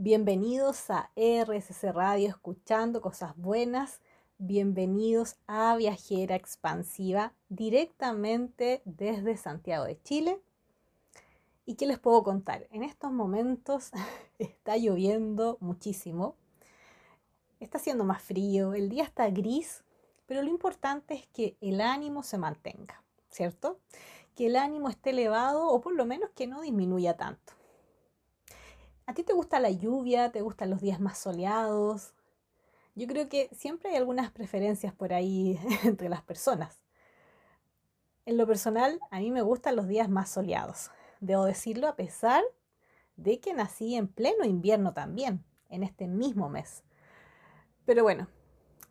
Bienvenidos a RSC Radio, escuchando cosas buenas. Bienvenidos a Viajera Expansiva, directamente desde Santiago de Chile. ¿Y qué les puedo contar? En estos momentos está lloviendo muchísimo. Está haciendo más frío, el día está gris, pero lo importante es que el ánimo se mantenga, ¿cierto? Que el ánimo esté elevado o por lo menos que no disminuya tanto. ¿A ti te gusta la lluvia? ¿Te gustan los días más soleados? Yo creo que siempre hay algunas preferencias por ahí entre las personas. En lo personal, a mí me gustan los días más soleados. Debo decirlo a pesar de que nací en pleno invierno también, en este mismo mes. Pero bueno,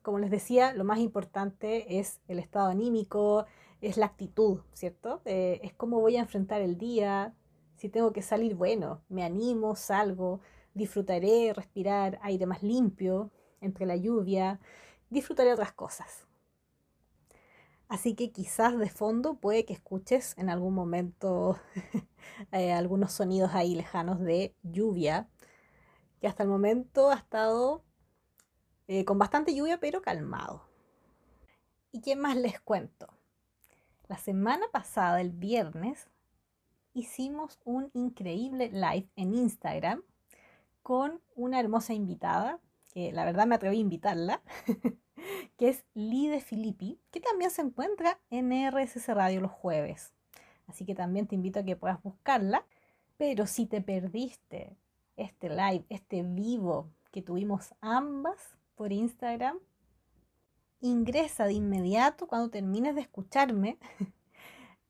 como les decía, lo más importante es el estado anímico, es la actitud, ¿cierto? Eh, es cómo voy a enfrentar el día, si tengo que salir, bueno, me animo, salgo, disfrutaré respirar aire más limpio entre la lluvia, disfrutaré otras cosas. Así que quizás de fondo puede que escuches en algún momento eh, algunos sonidos ahí lejanos de lluvia, que hasta el momento ha estado eh, con bastante lluvia, pero calmado. ¿Y qué más les cuento? La semana pasada, el viernes, hicimos un increíble live en Instagram con una hermosa invitada, que la verdad me atreví a invitarla, que es Lide Filippi, que también se encuentra en RSS Radio los jueves. Así que también te invito a que puedas buscarla. Pero si te perdiste este live, este vivo que tuvimos ambas, por Instagram, ingresa de inmediato cuando termines de escucharme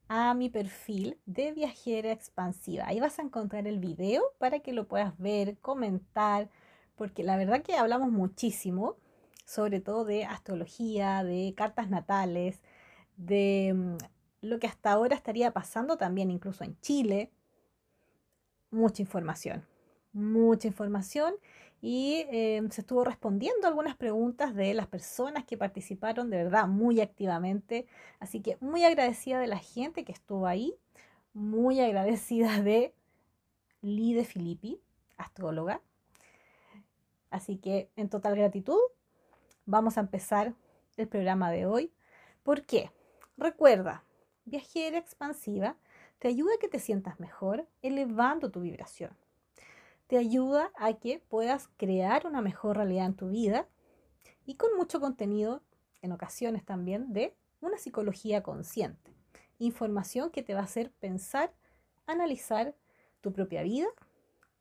a mi perfil de viajera expansiva. Ahí vas a encontrar el video para que lo puedas ver, comentar, porque la verdad que hablamos muchísimo, sobre todo de astrología, de cartas natales, de mm, lo que hasta ahora estaría pasando también incluso en Chile. Mucha información, mucha información y em, se estuvo respondiendo algunas preguntas de las personas que participaron de verdad muy activamente. Así que muy agradecida de la gente que estuvo ahí, muy agradecida de Lide Filippi, astróloga. Así que en total gratitud, vamos a empezar el programa de hoy. ¿Por qué? Recuerda, viajera expansiva te ayuda a que te sientas mejor elevando tu vibración te ayuda a que puedas crear una mejor realidad en tu vida y con mucho contenido, en ocasiones también, de una psicología consciente. Información que te va a hacer pensar, analizar tu propia vida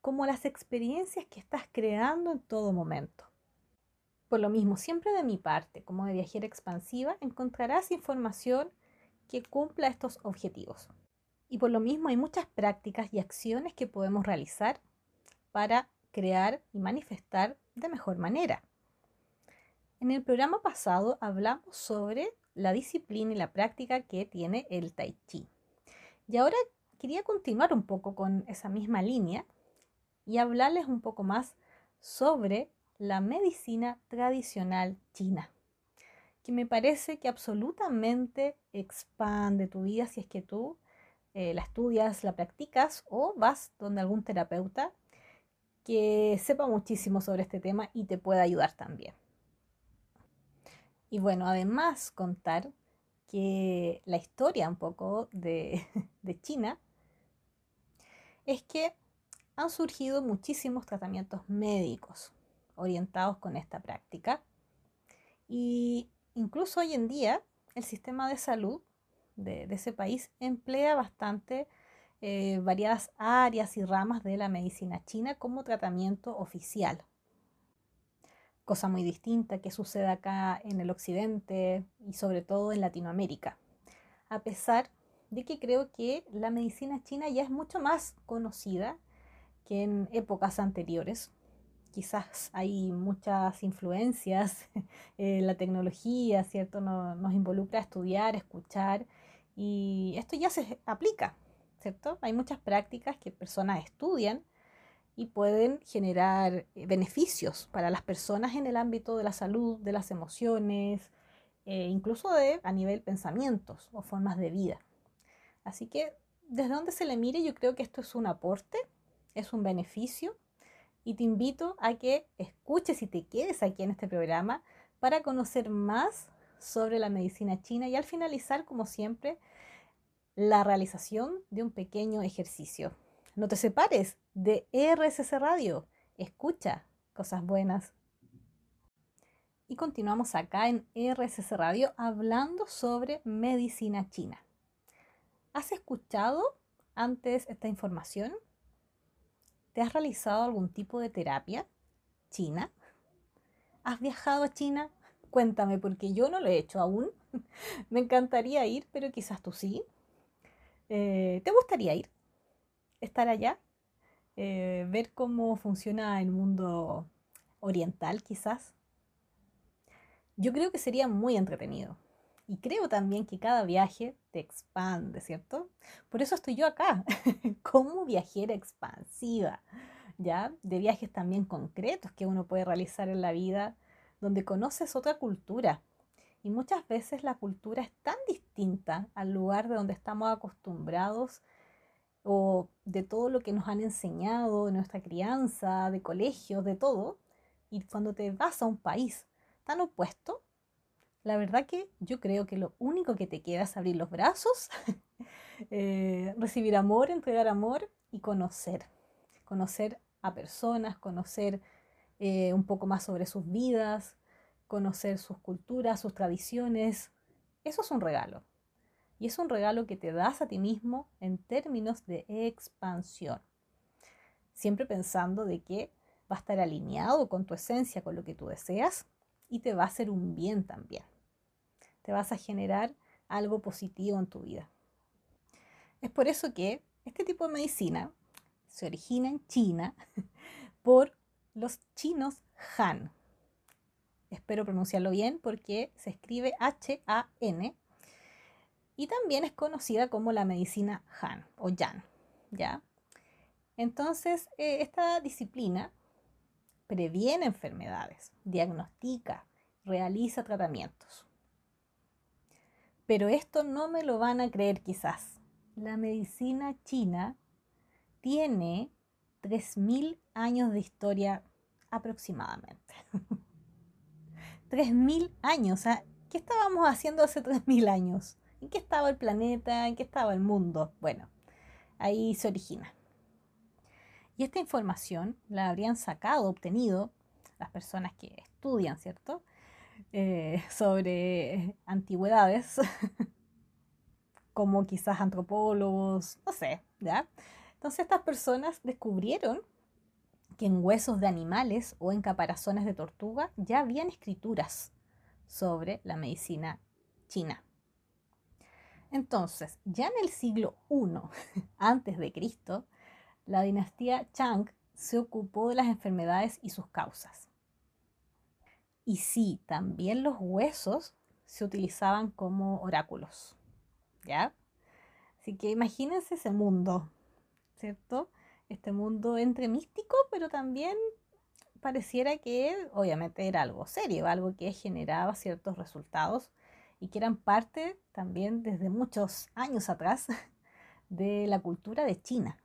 como las experiencias que estás creando en todo momento. Por lo mismo, siempre de mi parte, como de viajera expansiva, encontrarás información que cumpla estos objetivos. Y por lo mismo hay muchas prácticas y acciones que podemos realizar para crear y manifestar de mejor manera. En el programa pasado hablamos sobre la disciplina y la práctica que tiene el tai chi. Y ahora quería continuar un poco con esa misma línea y hablarles un poco más sobre la medicina tradicional china, que me parece que absolutamente expande tu vida si es que tú eh, la estudias, la practicas o vas donde algún terapeuta que sepa muchísimo sobre este tema y te pueda ayudar también. Y bueno, además contar que la historia un poco de, China es que han surgido muchísimos tratamientos médicos orientados con esta práctica y incluso hoy en día el sistema de salud de ese país emplea bastante eh, variadas áreas y ramas de la medicina china como tratamiento oficial. Cosa muy distinta que sucede acá en el occidente y sobre todo en Latinoamérica. A pesar de que creo que la medicina china ya es mucho más conocida que en épocas anteriores. Quizás hay muchas influencias, eh, la tecnología, ¿cierto? nos involucra estudiar, escuchar y esto ya se aplica ¿cierto? Hay muchas prácticas que personas estudian y pueden generar eh, beneficios para las personas en el ámbito de la salud, de las emociones, eh, incluso de, a nivel pensamientos o formas de vida. Así que desde donde se le mire, yo creo que esto es un aporte, es un beneficio y te invito a que escuches y te quedes aquí en este programa para conocer más sobre la medicina china y al finalizar, como siempre, la realización de un pequeño ejercicio. No te separes de RSS Radio. Escucha cosas buenas. Y continuamos acá en RSS Radio hablando sobre medicina china. ¿Has escuchado antes esta información? ¿Te has realizado algún tipo de terapia china? ¿Has viajado a China? Cuéntame, porque yo no lo he hecho aún. Me encantaría ir, pero quizás tú sí. Eh, ¿Te gustaría ir? ¿Estar allá? Eh, ¿Ver cómo funciona el mundo oriental quizás? Yo creo que sería muy entretenido. Y creo también que cada viaje te expande, ¿cierto? Por eso estoy yo acá, como viajera expansiva, ¿ya? De viajes también concretos que uno puede realizar en la vida, donde conoces otra cultura, y muchas veces la cultura es tan distinta al lugar de donde estamos acostumbrados o de todo lo que nos han enseñado, de nuestra crianza, de colegios, de todo. Y cuando te vas a un país tan opuesto, la verdad que yo creo que lo único que te queda es abrir los brazos, eh, recibir amor, entregar amor y conocer. Conocer a personas, conocer eh, un poco más sobre sus vidas, conocer sus culturas, sus tradiciones. Eso es un regalo. Y es un regalo que te das a ti mismo en términos de expansión. Siempre pensando de que va a estar alineado con tu esencia, con lo que tú deseas y te va a hacer un bien también. Te vas a generar algo positivo en tu vida. Es por eso que este tipo de medicina se origina en China por los chinos Han, espero pronunciarlo bien porque se escribe H-A-N, y también es conocida como la medicina Han o Yan, ¿ya? Entonces, eh, esta disciplina previene enfermedades, diagnostica, realiza tratamientos. Pero esto no me lo van a creer quizás. La medicina china tiene 3.000 años de historia aproximadamente. 3.000 años. ¿Qué estábamos haciendo hace 3.000 años? ¿En qué estaba el planeta? ¿En qué estaba el mundo? Bueno, ahí se origina. Y esta información la habrían sacado, obtenido las personas que estudian, ¿cierto? Eh, sobre antigüedades, como quizás antropólogos, no sé, ¿ya? Entonces estas personas descubrieron que en huesos de animales o en caparazones de tortuga ya habían escrituras sobre la medicina china. Entonces, ya en el siglo I antes de Cristo, la dinastía Chang se ocupó de las enfermedades y sus causas. Y sí, también los huesos se utilizaban como oráculos. ¿Ya? Así que imagínense ese mundo, ¿cierto? Este mundo entre místico, pero también pareciera que obviamente era algo serio, algo que generaba ciertos resultados y que eran parte también desde muchos años atrás de la cultura de China.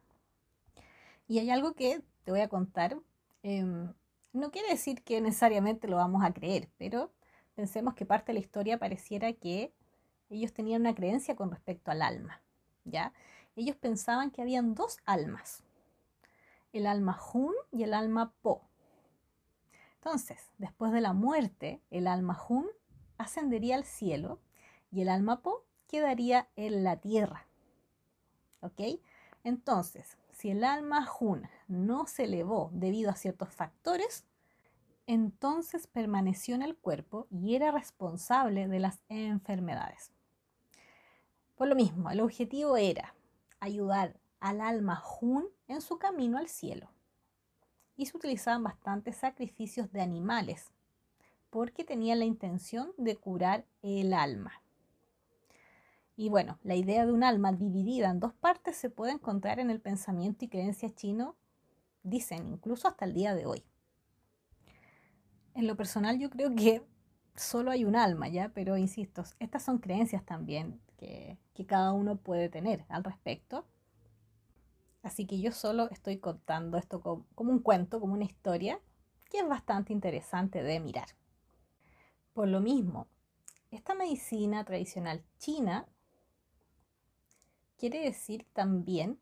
Y hay algo que te voy a contar, em, no quiere decir que necesariamente lo vamos a creer, pero pensemos que parte de la historia pareciera que ellos tenían una creencia con respecto al alma, ¿ya? Ellos pensaban que habían dos almas, el alma Hun y el alma Po. Entonces, después de la muerte, el alma Hun ascendería al cielo y el alma Po quedaría en la tierra. ¿Ok? Entonces, si el alma Hun no se elevó debido a ciertos factores, entonces permaneció en el cuerpo y era responsable de las enfermedades. Por lo mismo, el objetivo era ayudar al alma Hun en su camino al cielo. Y se utilizaban bastantes sacrificios de animales, porque tenían la intención de curar el alma. Y bueno, la idea de un alma dividida en dos partes se puede encontrar en el pensamiento y creencia chino, dicen, incluso hasta el día de hoy. En lo personal yo creo que solo hay un alma, ¿ya? Pero insisto, estas son creencias también que, que cada uno puede tener al respecto Así que yo solo estoy contando esto como, un cuento, como una historia, que es bastante interesante de mirar. Por lo mismo, esta medicina tradicional china quiere decir también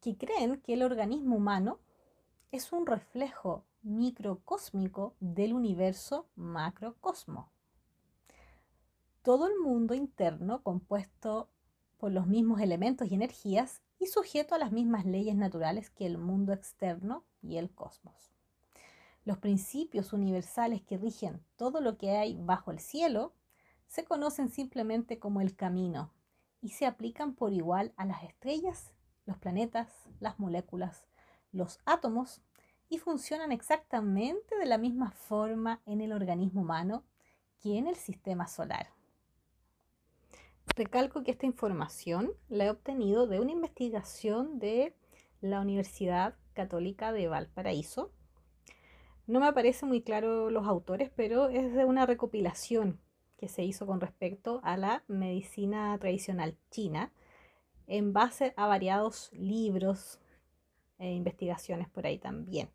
que creen que el organismo humano es un reflejo microcósmico del universo macrocosmo. Todo el mundo interno compuesto por los mismos elementos y energías y sujeto a las mismas leyes naturales que el mundo externo y el cosmos. Los principios universales que rigen todo lo que hay bajo el cielo se conocen simplemente como el camino y se aplican por igual a las estrellas, los planetas, las moléculas, los átomos y funcionan exactamente de la misma forma en el organismo humano que en el sistema solar. Recalco que esta información la he obtenido de una investigación de la Universidad Católica de Valparaíso. No me aparecen muy claro los autores, pero es de una recopilación que se hizo con respecto a la medicina tradicional china en base a variados libros e investigaciones por ahí también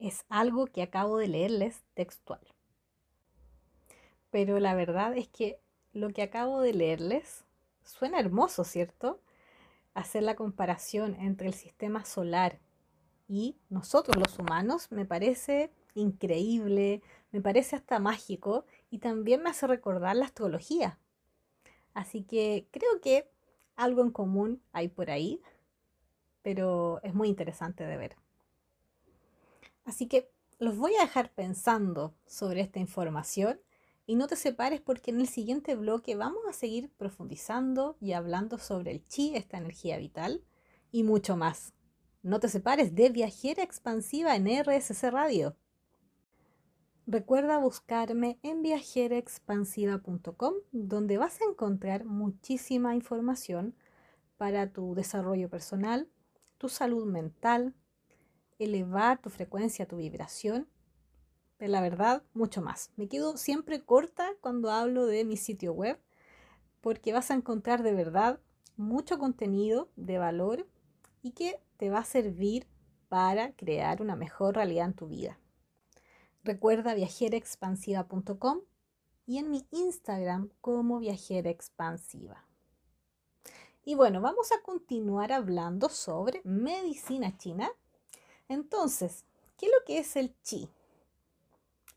es algo que acabo de leerles textual. Pero la verdad es que lo que acabo de leerles suena hermoso, ¿cierto? Hacer la comparación entre el sistema solar y nosotros los humanos me parece increíble, me parece hasta mágico y también me hace recordar la astrología. Así que creo que algo en común hay por ahí, pero es muy interesante de ver. Así que los voy a dejar pensando sobre esta información y no te separes porque en el siguiente bloque vamos a seguir profundizando y hablando sobre el chi, esta energía vital y mucho más. No te separes de Viajera Expansiva en RSC Radio. Recuerda buscarme en viajeraexpansiva.com donde vas a encontrar muchísima información para tu desarrollo personal, tu salud mental, elevar tu frecuencia, tu vibración, pero la verdad, mucho más. Me quedo siempre corta cuando hablo de mi sitio web, porque vas a encontrar de verdad mucho contenido de valor y que te va a servir para crear una mejor realidad en tu vida. Recuerda viajeraexpansiva.com y en mi Instagram como viajera expansiva. Y bueno, vamos a continuar hablando sobre medicina china entonces, ¿qué es lo que es el chi?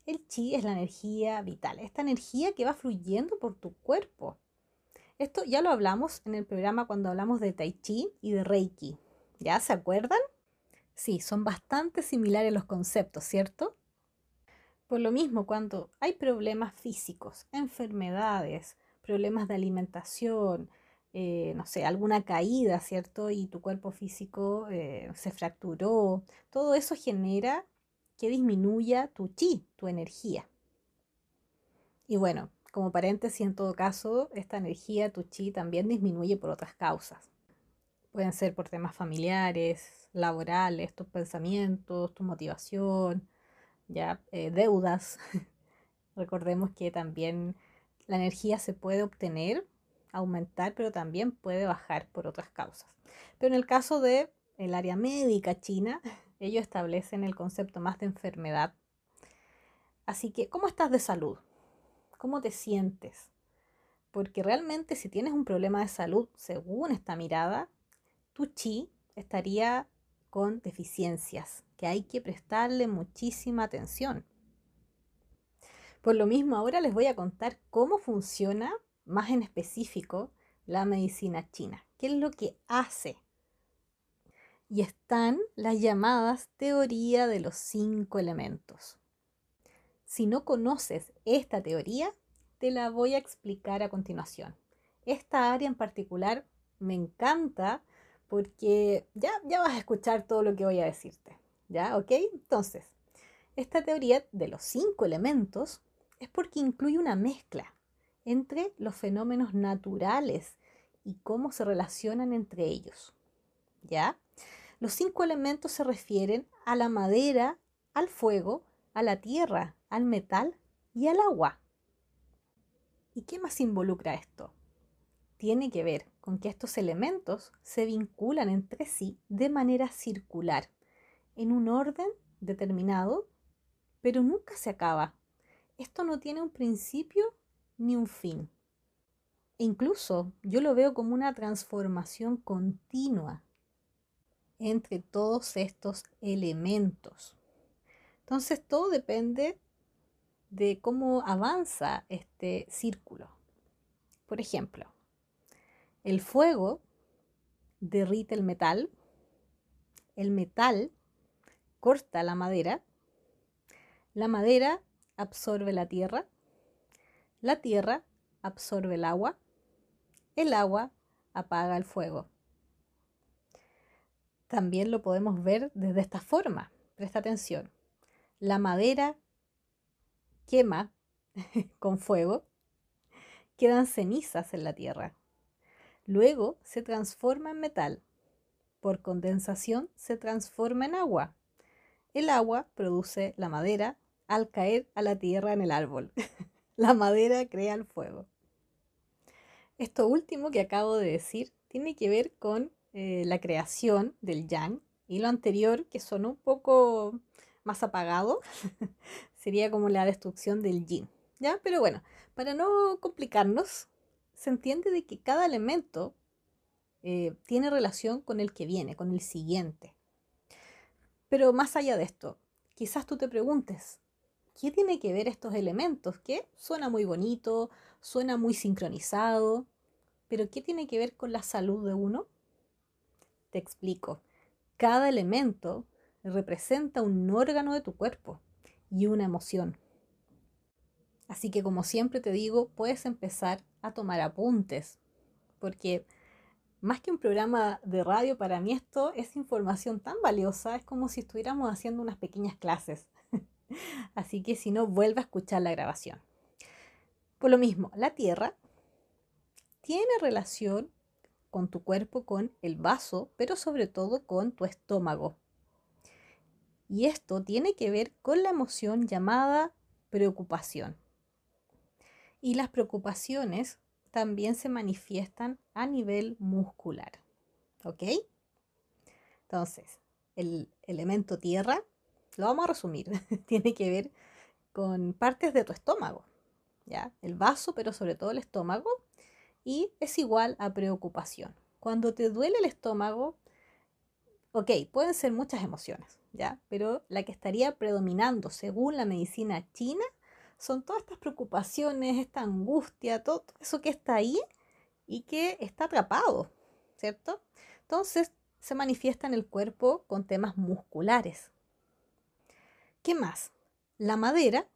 El chi es la energía vital, esta energía que va fluyendo por tu cuerpo. Esto ya lo hablamos en el programa cuando hablamos de Tai Chi y de Reiki. ¿Ya se acuerdan? Sí, son bastante similares los conceptos, ¿cierto? Por lo mismo, cuando hay problemas físicos, enfermedades, problemas de alimentación, eh, no sé, alguna caída, ¿cierto? Y tu cuerpo físico eh, se fracturó. Todo eso genera que disminuya tu chi, tu energía. Y bueno, como paréntesis, en todo caso, esta energía, tu chi, también disminuye por otras causas. Pueden ser por temas familiares, laborales, tus pensamientos, tu motivación, ya eh, deudas. Recordemos que también la energía se puede obtener aumentar, pero también puede bajar por otras causas. Pero en el caso de el área médica china, ellos establecen el concepto más de enfermedad. Así que, ¿cómo estás de salud? ¿Cómo te sientes? Porque realmente si tienes un problema de salud, según esta mirada, tu chi estaría con deficiencias, que hay que prestarle muchísima atención. Por lo mismo, ahora les voy a contar cómo funciona más en específico la medicina china. ¿Qué es lo que hace? Y están las llamadas teoría de los cinco elementos. Si no conoces esta teoría, te la voy a explicar a continuación. Esta área en particular me encanta porque ya, ya vas a escuchar todo lo que voy a decirte. ¿Ya? ¿Ok? Entonces, esta teoría de los cinco elementos es porque incluye una mezcla entre los fenómenos naturales y cómo se relacionan entre ellos. ¿Ya? Los cinco elementos se refieren a la madera, al fuego, a la tierra, al metal y al agua. ¿Y qué más involucra esto? Tiene que ver con que estos elementos se vinculan entre sí de manera circular, en un orden determinado, pero nunca se acaba. Esto no tiene un principio ni un fin. E incluso yo lo veo como una transformación continua entre todos estos elementos. Entonces todo depende de cómo avanza este círculo. Por ejemplo, el fuego derrite el metal, el metal corta la madera, la madera absorbe la tierra, la tierra absorbe el agua, el agua apaga el fuego. También lo podemos ver desde esta forma. Presta atención. La madera quema con fuego, quedan cenizas en la tierra. Luego se transforma en metal. Por condensación se transforma en agua. El agua produce la madera al caer a la tierra en el árbol. la madera crea el fuego. Esto último que acabo de decir tiene que ver con eh, la creación del yang y lo anterior, que son un poco más apagado, sería como la destrucción del yin. ¿Ya? Pero bueno, para no complicarnos, se entiende de que cada elemento eh, tiene relación con el que viene, con el siguiente. Pero más allá de esto, quizás tú te preguntes, ¿qué tiene que ver estos elementos? Que suena muy bonito, suena muy sincronizado, pero ¿qué tiene que ver con la salud de uno? Te explico. Cada elemento representa un órgano de tu cuerpo y una emoción. Así que como siempre te digo, puedes empezar a tomar apuntes, porque más que un programa de radio, para mí esto es información tan valiosa, es como si estuviéramos haciendo unas pequeñas clases. Así que si no, vuelve a escuchar la grabación. Por lo mismo, la Tierra tiene relación con tu cuerpo, con el vaso, pero sobre todo con tu estómago. Y esto tiene que ver con la emoción llamada preocupación. Y las preocupaciones también se manifiestan a nivel muscular. ¿Ok? Entonces, el elemento tierra, lo vamos a resumir, tiene que ver con partes de tu estómago, ¿ya? El vaso, pero sobre todo el estómago, y es igual a preocupación. Cuando te duele el estómago, ok, pueden ser muchas emociones, ¿ya? Pero la que estaría predominando según la medicina china son todas estas preocupaciones, esta angustia, todo eso que está ahí y que está atrapado, ¿cierto? Entonces se manifiesta en el cuerpo con temas musculares. ¿Qué más? La madera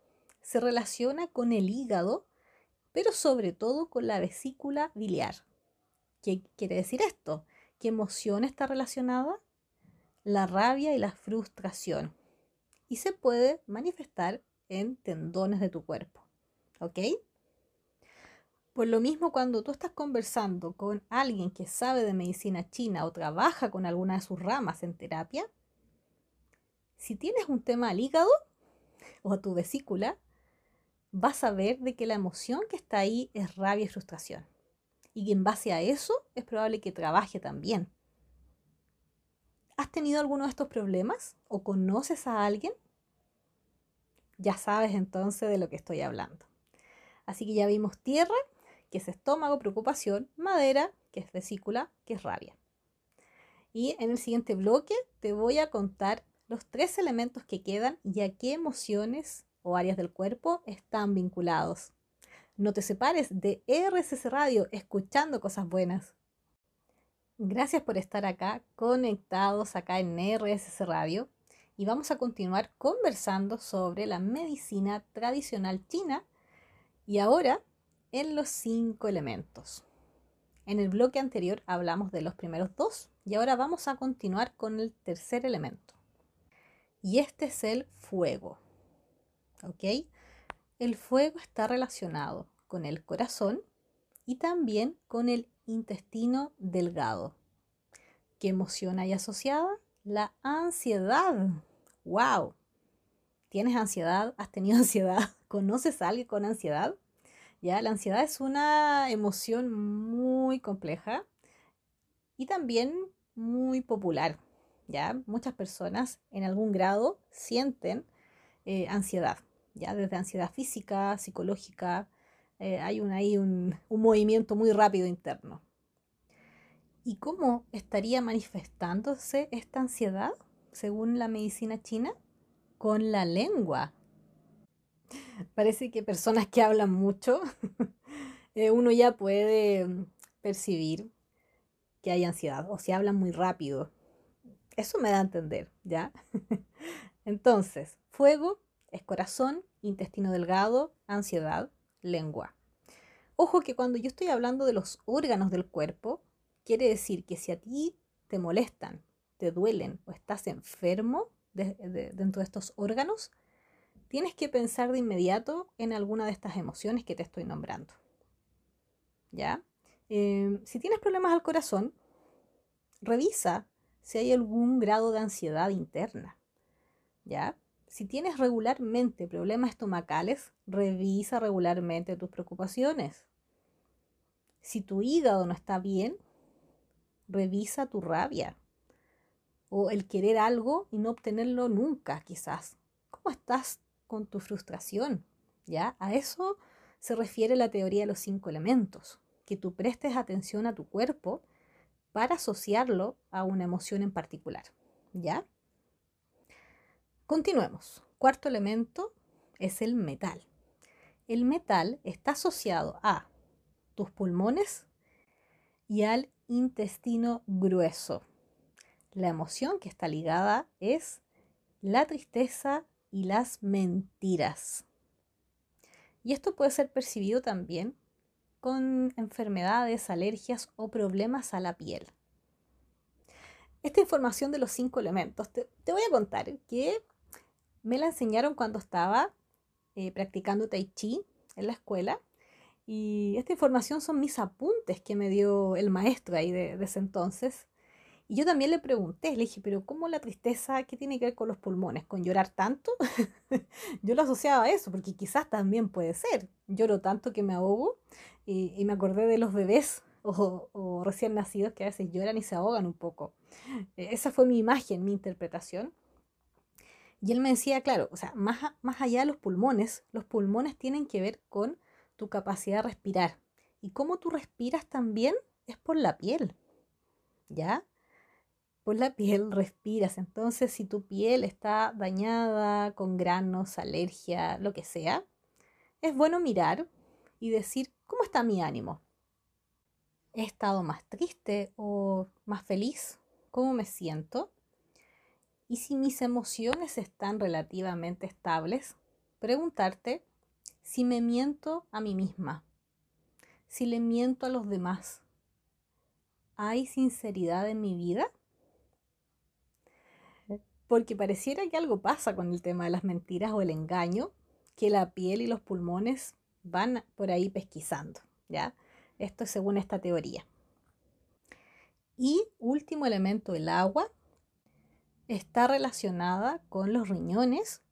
se relaciona con el hígado, pero sobre todo con la vesícula biliar. ¿Qué quiere decir esto? ¿Qué emoción está relacionada? La rabia y la frustración. Y se puede manifestar en tendones de tu cuerpo. ¿Ok? Por lo mismo, cuando tú estás conversando con alguien que sabe de medicina china o trabaja con alguna de sus ramas en terapia, si tienes un tema al hígado o a tu vesícula, vas a ver de que la emoción que está ahí es rabia y frustración. Y en base a eso es probable que trabaje también. ¿Has tenido alguno de estos problemas o conoces a alguien ya sabes entonces de lo que estoy hablando. Así que ya vimos tierra, que es estómago, preocupación, madera, que es vesícula, que es rabia. Y en el siguiente bloque te voy a contar los tres elementos que quedan y a qué emociones o áreas del cuerpo están vinculados. No te separes de RSS Radio escuchando cosas buenas. Gracias por estar acá, conectados acá en RSS Radio y vamos a continuar conversando sobre la medicina tradicional china y ahora en los cinco elementos. En el bloque anterior hablamos de los primeros dos y ahora vamos a continuar con el tercer elemento. Y este es el fuego. ¿Ok? El fuego está relacionado con el corazón y también con el intestino delgado. ¿Qué emoción hay asociada? La ansiedad. ¡Wow! ¿Tienes ansiedad? ¿Has tenido ansiedad? ¿Conoces a alguien con ansiedad? Ya, la ansiedad es una emoción muy compleja y también muy popular. ¿ya? Muchas personas en algún grado sienten eh, ansiedad, ¿ya? desde ansiedad física, psicológica, eh, hay un, ahí un, un movimiento muy rápido interno. ¿Y cómo estaría manifestándose esta ansiedad, según la medicina china? Con la lengua. Parece que personas que hablan mucho, eh, uno ya puede mm, percibir que hay ansiedad o si hablan muy rápido. Eso me da a entender, ¿ya? Entonces, fuego es corazón, intestino delgado, ansiedad, lengua. Ojo que cuando yo estoy hablando de los órganos del cuerpo, quiere decir que si a ti te molestan, te duelen o estás enfermo dentro de estos órganos, tienes que pensar de inmediato en alguna de estas emociones que te estoy nombrando. ¿Ya? Em, si tienes problemas al corazón, revisa si hay algún grado de ansiedad interna. ¿Ya? Si tienes regularmente problemas estomacales, revisa regularmente tus preocupaciones. Si tu hígado no está bien, revisa tu rabia o el querer algo y no obtenerlo nunca, quizás. ¿Cómo estás con tu frustración? ¿Ya? A eso se refiere la teoría de los cinco elementos, que tú prestes atención a tu cuerpo para asociarlo a una emoción en particular. ¿Ya? Continuemos. Cuarto elemento es el metal. El metal está asociado a tus pulmones y al intestino grueso. La emoción que está ligada es la tristeza y las mentiras. Y esto puede ser percibido también con enfermedades, alergias o problemas a la piel. Esta información de los cinco elementos, te, voy a contar que me la enseñaron cuando estaba eh, practicando tai chi en la escuela. Y esta información son mis apuntes que me dio el maestro ahí de, de ese entonces. Y yo también le pregunté, le dije, pero ¿cómo la tristeza, qué tiene que ver con los pulmones? ¿Con llorar tanto? yo lo asociaba a eso, porque quizás también puede ser. Lloro tanto que me ahogo y, me acordé de los bebés o, recién nacidos que a veces lloran y se ahogan un poco. E, esa fue mi imagen, mi interpretación. Y él me decía, claro, o sea, más, más allá de los pulmones, los pulmones tienen que ver con tu capacidad de respirar. Y cómo tú respiras también es por la piel. ¿Ya? por la piel respiras. Entonces, si tu piel está dañada, con granos, alergia, lo que sea, es bueno mirar y decir, ¿cómo está mi ánimo? ¿He estado más triste o más feliz? ¿Cómo me siento? Y si mis emociones están relativamente estables, preguntarte si me miento a mí misma, si le miento a los demás. ¿Hay sinceridad en mi vida? porque pareciera que algo pasa con el tema de las mentiras o el engaño, que la piel y los pulmones van por ahí pesquisando, ¿ya? Esto es según esta teoría. Y último elemento, el agua, está relacionada con los riñones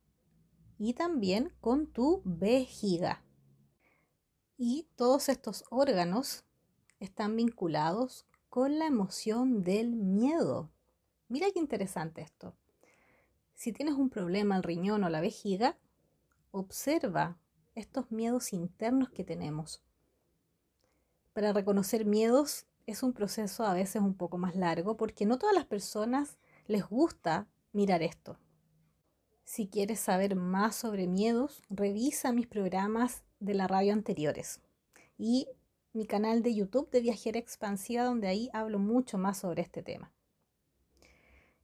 y también con tu vejiga. Y todos estos órganos están vinculados con la emoción del miedo. Mira qué interesante esto. Si tienes un problema al riñón o la vejiga, observa estos miedos internos que tenemos. Para reconocer miedos es un proceso a veces un poco más largo porque no todas las personas les gusta mirar esto. Si quieres saber más sobre miedos, revisa mis programas de la radio anteriores y mi canal de YouTube de Viajera Expansiva donde ahí hablo mucho más sobre este tema.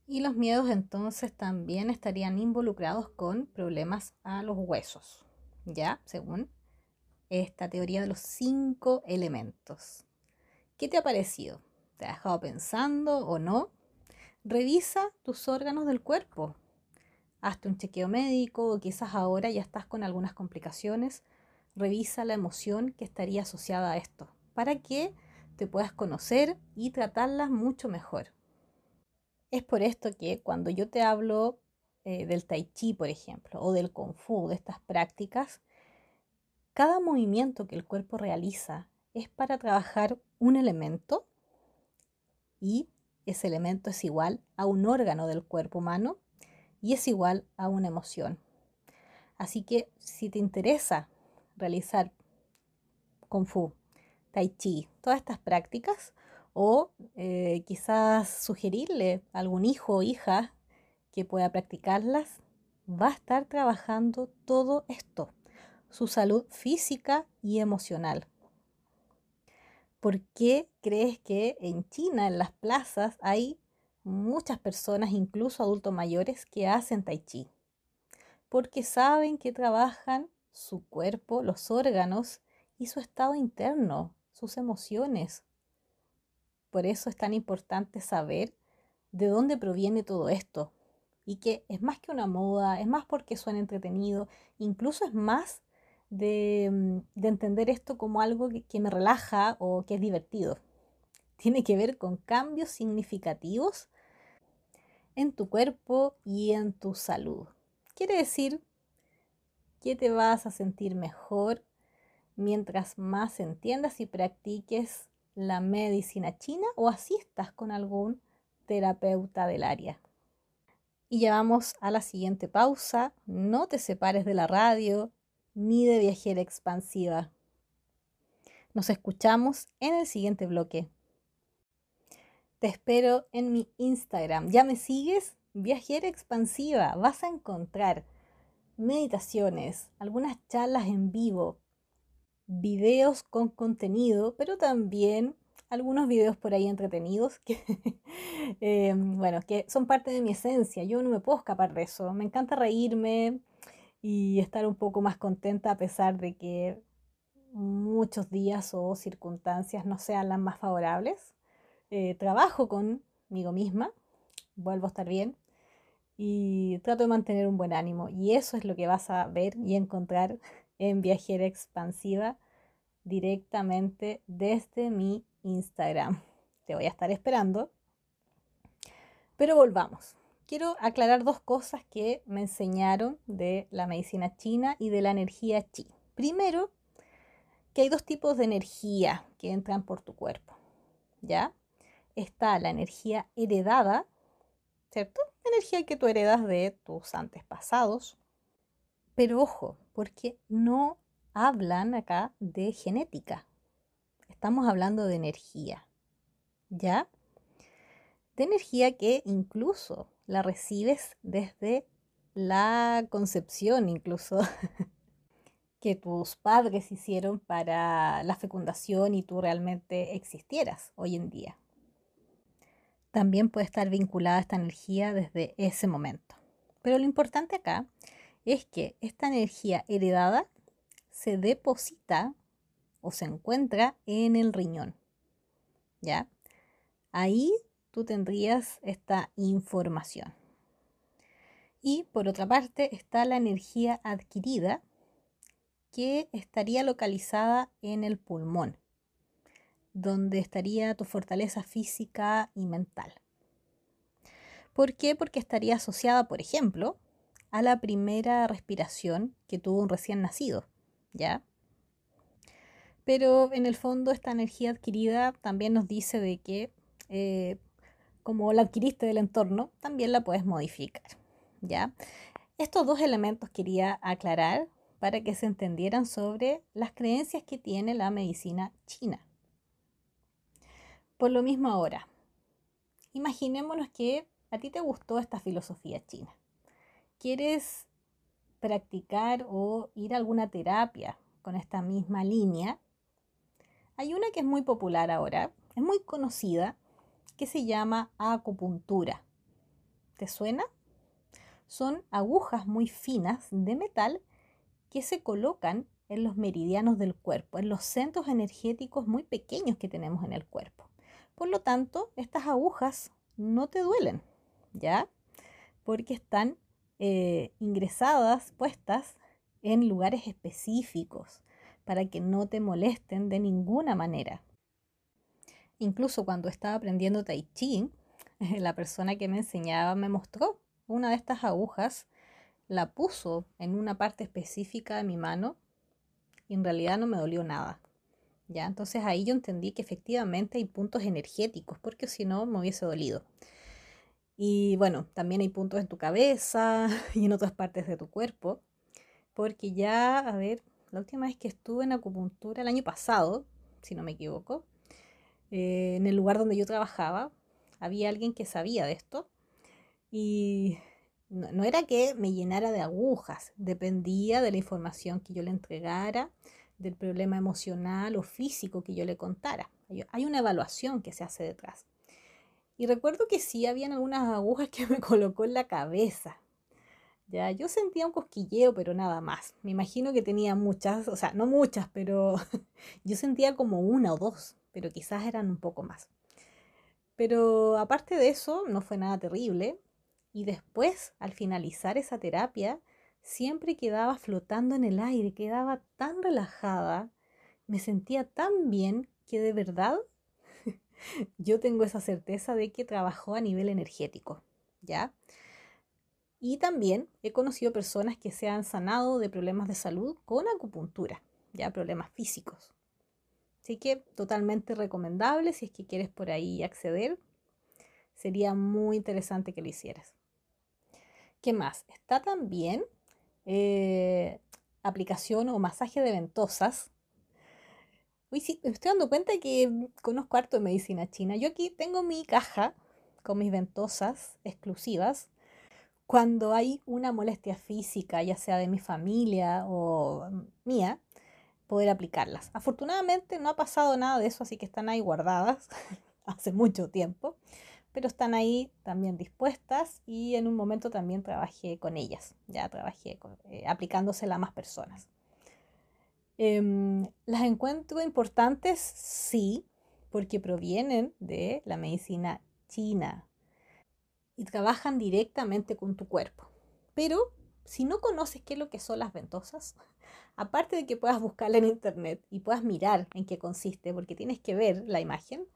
Y los miedos entonces también estarían involucrados con problemas a los huesos, ¿ya? Según esta teoría de los cinco elementos. ¿Qué te ha parecido? ¿Te ha dejado pensando o no? Revisa tus órganos del cuerpo. Hazte un chequeo médico o quizás ahora ya estás con algunas complicaciones. Revisa la emoción que estaría asociada a esto para que te puedas conocer y tratarlas mucho mejor. Es por esto que cuando yo te hablo eh, del tai chi, por ejemplo, o del kung fu, de estas prácticas, cada movimiento que el cuerpo realiza es para trabajar un elemento y ese elemento es igual a un órgano del cuerpo humano y es igual a una emoción. Así que si te interesa realizar Kung Fu, Tai Chi, todas estas prácticas, o eh, quizás sugerirle a algún hijo o hija que pueda practicarlas, va a estar trabajando todo esto, su salud física y emocional. ¿Por qué crees que en China, en las plazas, hay muchas personas, incluso adultos mayores, que hacen tai chi? Porque saben que trabajan su cuerpo, los órganos y su estado interno, sus emociones. Por eso es tan importante saber de dónde proviene todo esto. Y que es más que una moda, es más porque suena entretenido, incluso es más Mm, de, entender esto como algo que, me relaja o que es divertido. Tiene que ver con cambios significativos en tu cuerpo y en tu salud. Quiere decir que te vas a sentir mejor mientras más entiendas y practiques la medicina china o asistas con algún terapeuta del área. Y ya vamos a la siguiente pausa. No te separes de la radio, ni de viajera expansiva. Nos escuchamos en el siguiente bloque. Te espero en mi Instagram. ¿Ya me sigues? Viajera expansiva. Vas a encontrar meditaciones, algunas charlas en vivo, videos con contenido, pero también algunos videos por ahí entretenidos que, em, bueno, que son parte de mi esencia. Yo no me puedo escapar de eso. Me encanta reírme, y estar un poco más contenta a pesar de que muchos días o circunstancias no sean las más favorables. Eh, trabajo conmigo misma, vuelvo a estar bien y trato de mantener un buen ánimo. Y eso es lo que vas a ver y encontrar en Viajera Expansiva directamente desde mi Instagram. Te voy a estar esperando. Pero volvamos quiero aclarar dos cosas que me enseñaron de la medicina china y de la energía chi. Primero, que hay dos tipos de energía que entran por tu cuerpo. ¿Ya? Está la energía heredada, ¿cierto? Energía que tú heredas de tus antepasados. Pero ojo, porque no hablan acá de genética. Estamos hablando de energía. ¿Ya? De energía que incluso la recibes desde la concepción incluso que tus padres hicieron para la fecundación y tú realmente existieras hoy en día. También puede estar vinculada esta energía desde ese momento. Pero lo importante acá es que esta energía heredada se deposita o se encuentra en el riñón. ¿Ya? Ahí tú tendrías esta información. Y por otra parte está la energía adquirida que estaría localizada en el pulmón, donde estaría tu fortaleza física y mental. ¿Por qué? Porque estaría asociada, por ejemplo, a la primera respiración que tuvo un recién nacido, ¿ya? Pero en el fondo esta energía adquirida también nos dice de que eh, como la adquiriste del entorno, también la puedes modificar. ¿ya? Estos dos elementos quería aclarar para que se entendieran sobre las creencias que tiene la medicina china. Por lo mismo ahora, imaginémonos que a ti te gustó esta filosofía china. ¿Quieres practicar o ir a alguna terapia con esta misma línea? Hay una que es muy popular ahora, es muy conocida que se llama acupuntura. ¿Te suena? Son agujas muy finas de metal que se colocan en los meridianos del cuerpo, en los centros energéticos muy pequeños que tenemos en el cuerpo. Por lo tanto, estas agujas no te duelen, ¿ya? Porque están eh, ingresadas, puestas en lugares específicos para que no te molesten de ninguna manera. Incluso cuando estaba aprendiendo tai chi, la persona que me enseñaba me mostró una de estas agujas, la puso en una parte específica de mi mano y en realidad no me dolió nada. ¿ya? Entonces ahí yo entendí que efectivamente hay puntos energéticos, porque si no me hubiese dolido. Y bueno, también hay puntos en tu cabeza y en otras partes de tu cuerpo, porque ya, a ver, la última vez que estuve en acupuntura el año pasado, si no me equivoco, eh, en el lugar donde yo trabajaba, había alguien que sabía de esto y no, era que me llenara de agujas, dependía de la información que yo le entregara, del problema emocional o físico que yo le contara. Hay una evaluación que se hace detrás. Y recuerdo que sí habían algunas agujas que me colocó en la cabeza. Ya, yo sentía un cosquilleo, pero nada más. Me imagino que tenía muchas, o sea, no muchas, pero yo sentía como una o dos, pero quizás eran un poco más. Pero aparte de eso, no fue nada terrible. Y después, al finalizar esa terapia, siempre quedaba flotando en el aire, quedaba tan relajada, me sentía tan bien que de verdad yo tengo esa certeza de que trabajó a nivel energético, ¿ya? Y también he conocido personas que se han sanado de problemas de salud con acupuntura, ya problemas físicos. Así que totalmente recomendable si es que quieres por ahí acceder. Sería muy interesante que lo hicieras. ¿Qué más? Está también eh, aplicación o masaje de ventosas. Uy, sí, me estoy dando cuenta que conozco harto de medicina china. Yo aquí tengo mi caja con mis ventosas exclusivas. Cuando hay una molestia física, ya sea de mi familia o mía, poder aplicarlas. Afortunadamente no ha pasado nada de eso, así que están ahí guardadas hace mucho tiempo pero están ahí también dispuestas y en un momento también trabajé con ellas, ya trabajé eh, aplicándosela a más personas. Em, las encuentro importantes, sí, porque provienen de la medicina china y trabajan directamente con tu cuerpo. Pero si no conoces qué es lo que son las ventosas, aparte de que puedas buscarla en internet y puedas mirar en qué consiste, porque tienes que ver la imagen,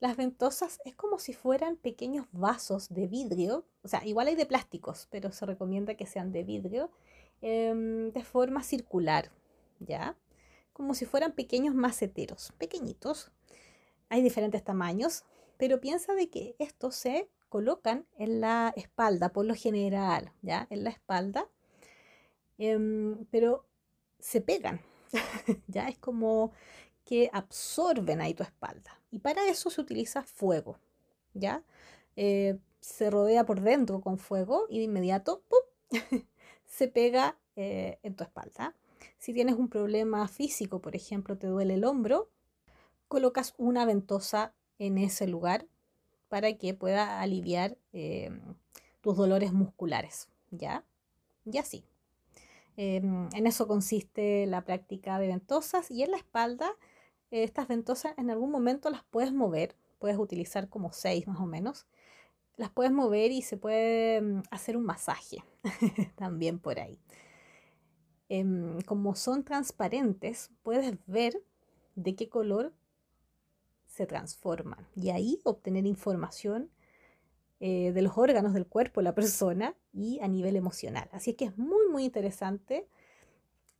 las ventosas es como si fueran pequeños vasos de vidrio, o sea, igual hay de plásticos, pero se recomienda que sean de vidrio, em, de forma circular, ¿ya? Como si fueran pequeños maceteros, pequeñitos. Hay diferentes tamaños, pero piensa de que estos se colocan en la espalda, por lo general, ¿ya? En la espalda, em, pero se pegan, ¿ya? Es como que absorben ahí tu espalda. Y para eso se utiliza fuego, ¿ya? Eh, se rodea por dentro con fuego y de inmediato se pega eh, en tu espalda. Si tienes un problema físico, por ejemplo, te duele el hombro, colocas una ventosa en ese lugar para que pueda aliviar eh, tus dolores musculares, ¿ya? Y así. Em, en eso consiste la práctica de ventosas y en la espalda estas ventosas en algún momento las puedes mover, puedes utilizar como seis más o menos. Las puedes mover y se puede mm, hacer un masaje también por ahí. Em, como son transparentes, puedes ver de qué color se transforman y ahí obtener información eh, de los órganos del cuerpo la persona y a nivel emocional. Así que es muy, muy interesante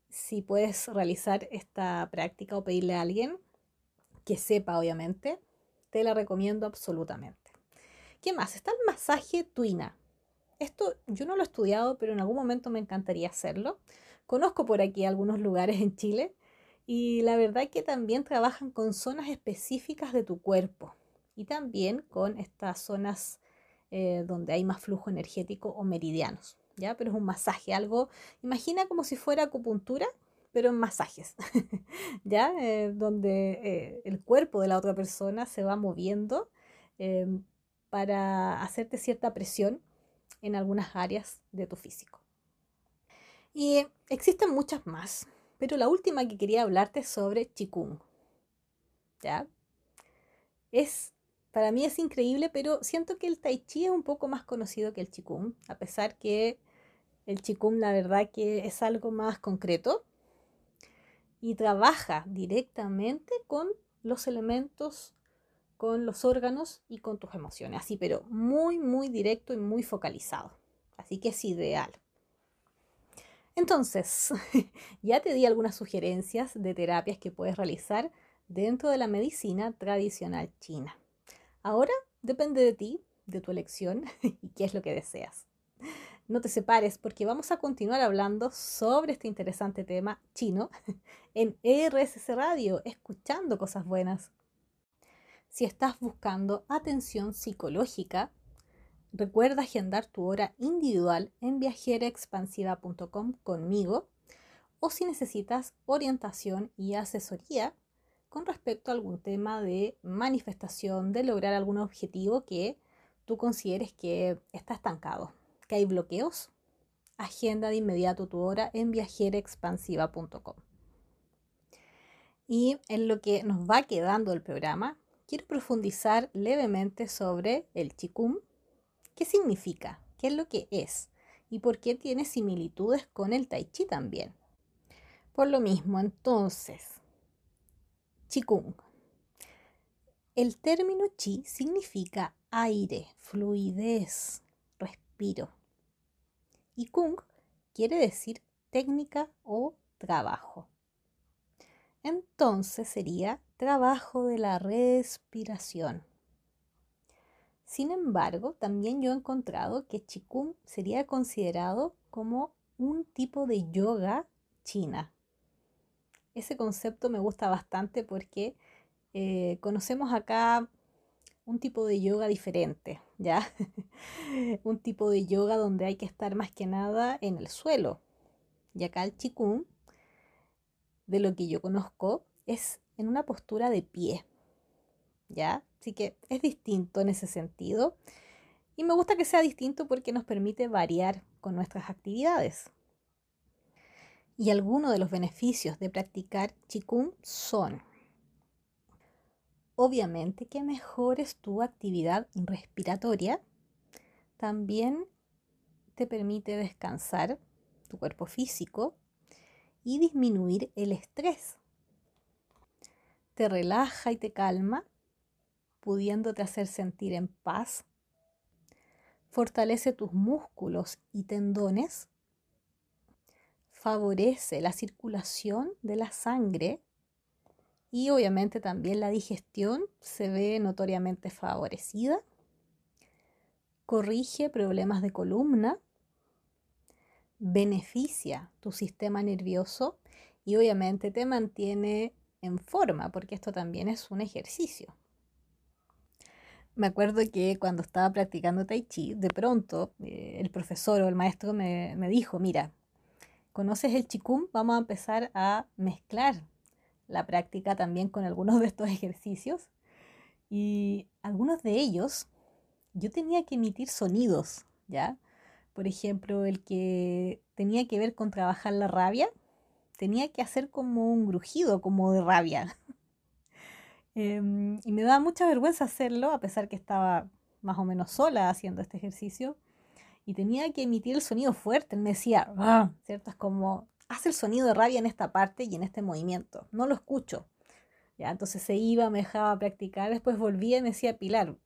si puedes realizar esta práctica o pedirle a alguien que sepa, obviamente, te la recomiendo absolutamente. ¿Qué más? Está el masaje tuina. Esto yo no lo he estudiado, pero en algún momento me encantaría hacerlo. Conozco por aquí algunos lugares en Chile y la verdad que también trabajan con zonas específicas de tu cuerpo y también con estas zonas eh, donde hay más flujo energético o meridianos. ¿ya? Pero es un masaje, algo, imagina como si fuera acupuntura, pero en masajes, ¿ya? Eh, donde eh, el cuerpo de la otra persona se va moviendo em, para hacerte cierta presión en algunas áreas de tu físico. Y existen muchas más, pero la última que quería hablarte es sobre Qigong, ¿ya? Es para mí es increíble, pero siento que el tai chi es un poco más conocido que el qigong, a pesar que el qigong la verdad que es algo más concreto y trabaja directamente con los elementos, con los órganos y con tus emociones, así, pero muy, muy directo y muy focalizado. Así que es ideal. Entonces, ya te di algunas sugerencias de terapias que puedes realizar dentro de la medicina tradicional china. Ahora depende de ti, de tu elección y qué es lo que deseas. No te separes porque vamos a continuar hablando sobre este interesante tema chino en RSC Radio, escuchando cosas buenas. Si estás buscando atención psicológica, recuerda agendar tu hora individual en viajeraexpansiva.com conmigo o si necesitas orientación y asesoría con respecto a algún tema de manifestación, de lograr algún objetivo que tú consideres que está estancado que hay bloqueos, agenda de inmediato tu hora en viajeraexpansiva.com. Y en lo que nos va quedando el programa, quiero profundizar levemente sobre el Qigong. ¿Qué significa? ¿Qué es lo que es? ¿Y por qué tiene similitudes con el Tai Chi también? Por lo mismo, entonces, Qigong. El término Qi significa aire, fluidez, y Kung quiere decir técnica o trabajo. Entonces sería trabajo de la respiración. Sin embargo, también yo he encontrado que Qigong sería considerado como un tipo de yoga china. Ese concepto me gusta bastante porque eh, conocemos acá un tipo de yoga diferente, ¿ya? un tipo de yoga donde hay que estar más que nada en el suelo. Y acá el chikung, de lo que yo conozco, es en una postura de pie, ¿ya? Así que es distinto en ese sentido. Y me gusta que sea distinto porque nos permite variar con nuestras actividades. Y algunos de los beneficios de practicar Qigong son obviamente que mejores tu actividad respiratoria. También te permite descansar tu cuerpo físico y disminuir el estrés. Te relaja y te calma, pudiéndote hacer sentir en paz. Fortalece tus músculos y tendones. Favorece la circulación de la sangre y obviamente también la digestión se ve notoriamente favorecida. Corrige problemas de columna, beneficia tu sistema nervioso y obviamente te mantiene en forma, porque esto también es un ejercicio. Me acuerdo que cuando estaba practicando tai chi, de pronto eh, el profesor o el maestro me, me dijo, mira, ¿conoces el chikung? Vamos a empezar a mezclar la práctica también con algunos de estos ejercicios. Y algunos de ellos yo tenía que emitir sonidos, ¿ya? Por ejemplo, el que tenía que ver con trabajar la rabia, tenía que hacer como un grujido, como de rabia. Em, y me daba mucha vergüenza hacerlo, a pesar que estaba más o menos sola haciendo este ejercicio. Y tenía que emitir el sonido fuerte. Él me decía, ah", ¿cierto? Es como hace el sonido de rabia en esta parte y en este movimiento. No lo escucho. Ya, entonces se iba, me dejaba practicar, después volvía y me decía, Pilar,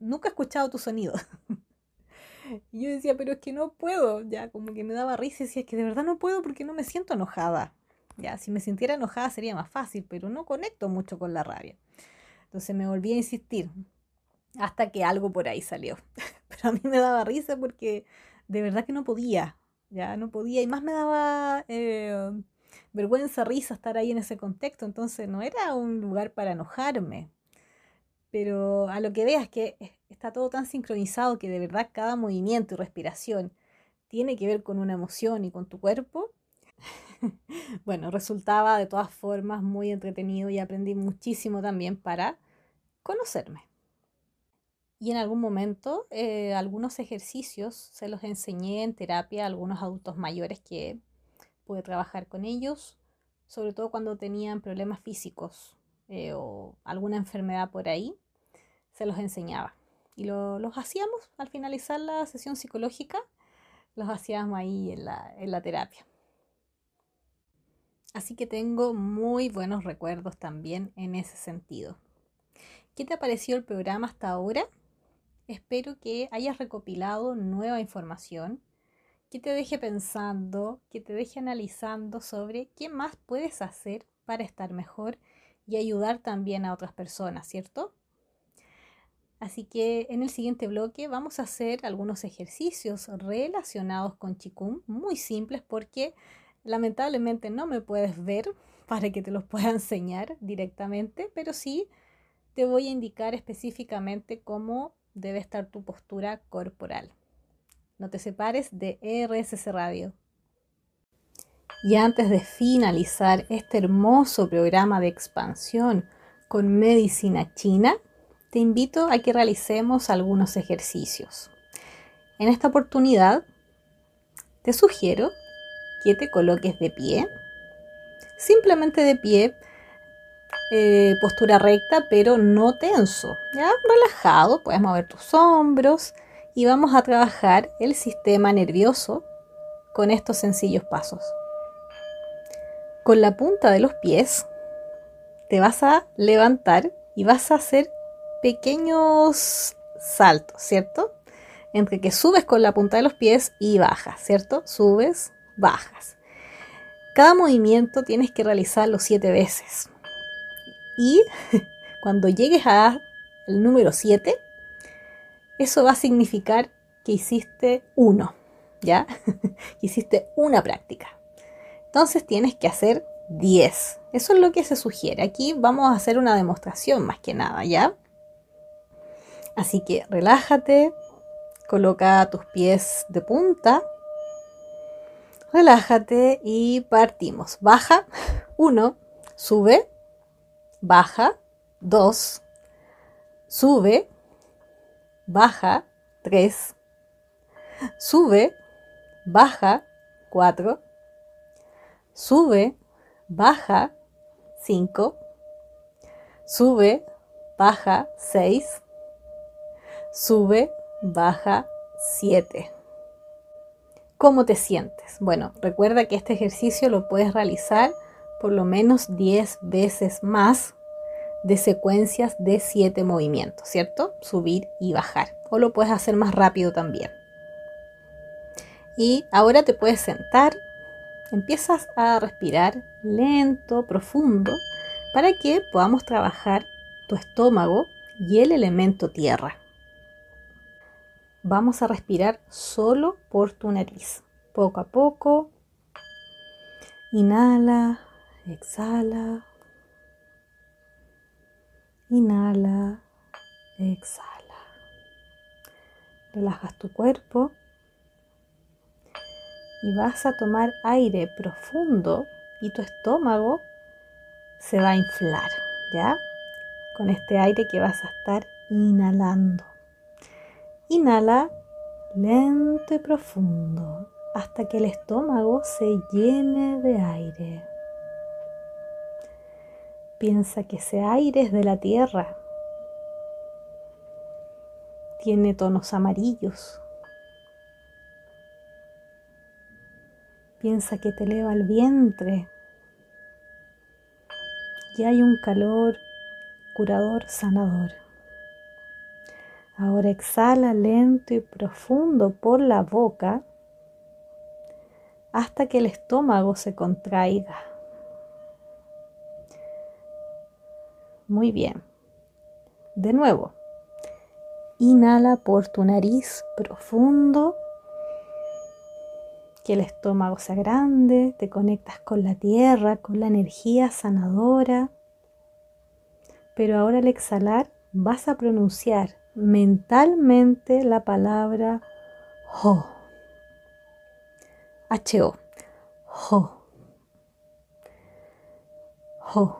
nunca he escuchado tu sonido. y yo decía, pero es que no puedo, ya, como que me daba risa y decía, es que de verdad no puedo porque no me siento enojada. Ya, si me sintiera enojada sería más fácil, pero no conecto mucho con la rabia. Entonces me volví a insistir hasta que algo por ahí salió. pero a mí me daba risa porque de verdad que no podía, ya no podía y más me daba eh, vergüenza, risa estar ahí en ese contexto, entonces no era un lugar para enojarme. Pero a lo que veas que está todo tan sincronizado que de verdad cada movimiento y respiración tiene que ver con una emoción y con tu cuerpo, bueno, resultaba de todas formas muy entretenido y aprendí muchísimo también para conocerme. Y en algún momento eh, algunos ejercicios se los enseñé en terapia a algunos adultos mayores que pude trabajar con ellos, sobre todo cuando tenían problemas físicos eh, o alguna enfermedad por ahí, se los enseñaba. Y los hacíamos al finalizar la sesión psicológica, los hacíamos ahí en la, en la terapia. Así que tengo muy buenos recuerdos también en ese sentido. ¿Qué te ha parecido el programa hasta ahora? Espero que hayas recopilado nueva información, que te deje pensando, que te deje analizando sobre qué más puedes hacer para estar mejor y ayudar también a otras personas, ¿cierto? Así que en el siguiente bloque vamos a hacer algunos ejercicios relacionados con Qigong, muy simples porque lamentablemente no me puedes ver para que te los pueda enseñar directamente, pero sí te voy a indicar específicamente cómo debe estar tu postura corporal. No te separes de RSC Radio. Y antes de finalizar este hermoso programa de expansión con medicina china, te invito a que realicemos algunos ejercicios. En esta oportunidad, te sugiero que te coloques de pie, simplemente de pie, eh, postura recta, pero no tenso, ya relajado, puedes mover tus hombros y vamos a trabajar el sistema nervioso con estos sencillos pasos. Con la punta de los pies te vas a levantar y vas a hacer pequeños saltos, ¿cierto? Entre que subes con la punta de los pies y bajas, ¿cierto? Subes, bajas. Cada movimiento tienes que realizarlo siete veces. Y cuando llegues al número 7, eso va a significar que hiciste uno, ¿ya? hiciste una práctica. Entonces tienes que hacer 10. Eso es lo que se sugiere. Aquí vamos a hacer una demostración más que nada, ¿ya? Así que relájate, coloca tus pies de punta, relájate y partimos. Baja, 1, sube, baja, 2, sube, baja, 3, sube, baja, 4, sube, baja, 5, sube, baja, 6, sube, baja, 7. ¿Cómo te sientes? Bueno, recuerda que este ejercicio lo puedes realizar por lo menos 10 veces más de secuencias de 7 movimientos, ¿cierto? Subir y bajar. O lo puedes hacer más rápido también. Y ahora te puedes sentar empiezas a respirar lento, profundo, para que podamos trabajar tu estómago y el elemento tierra. Vamos a respirar solo por tu nariz, poco a poco. Inhala, exhala. Inhala, exhala. Relajas tu cuerpo y vas a tomar aire profundo y tu estómago se va a inflar, ¿ya? Con este aire que vas a estar inhalando. Inhala lento y profundo hasta que el estómago se llene de aire. Piensa que ese aire es de la tierra. Tiene tonos amarillos, Piensa que te eleva el vientre y hay un calor curador, sanador. Ahora exhala lento y profundo por la boca hasta que el estómago se contraiga. Muy bien. De nuevo, inhala por tu nariz profundo que el estómago sea grande, te conectas con la tierra, con la energía sanadora. Pero ahora al exhalar vas a pronunciar mentalmente la palabra Ho. H-O. Ho. Ho.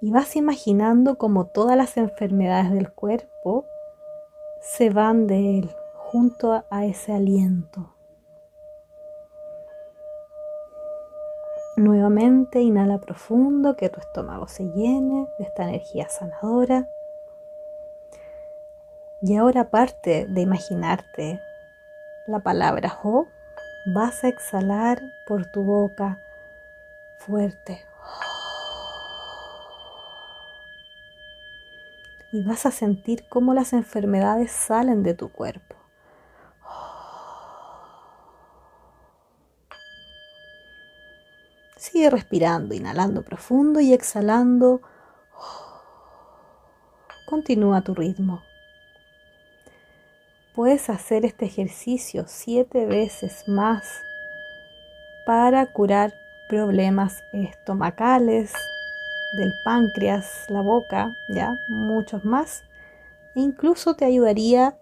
Y vas imaginando como todas las enfermedades del cuerpo se van de él junto a ese aliento. Nuevamente inhala profundo, que tu estómago se llene de esta energía sanadora. Y ahora aparte de imaginarte la palabra Ho, vas a exhalar por tu boca fuerte. Y vas a sentir cómo las enfermedades salen de tu cuerpo. Sigue respirando, inhalando profundo y exhalando continúa tu ritmo. Puedes hacer este ejercicio siete veces más para curar problemas estomacales, del páncreas, la boca, ya, muchos más. E incluso te ayudaría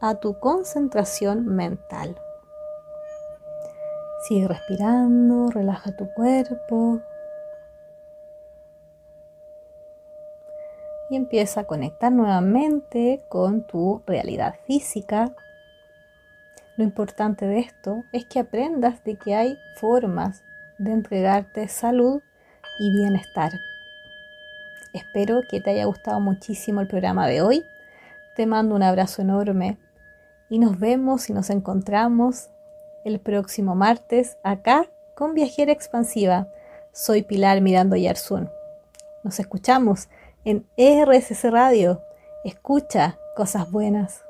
a tu concentración mental. Sigue respirando, relaja tu cuerpo. Y empieza a conectar nuevamente con tu realidad física. Lo importante de esto es que aprendas de que hay formas de entregarte salud y bienestar. Espero que te haya gustado muchísimo el programa de hoy. Te mando un abrazo enorme y nos vemos y nos encontramos el próximo martes acá con Viajera Expansiva. Soy Pilar Mirando Yarzún. Nos escuchamos en RSC Radio. Escucha cosas buenas.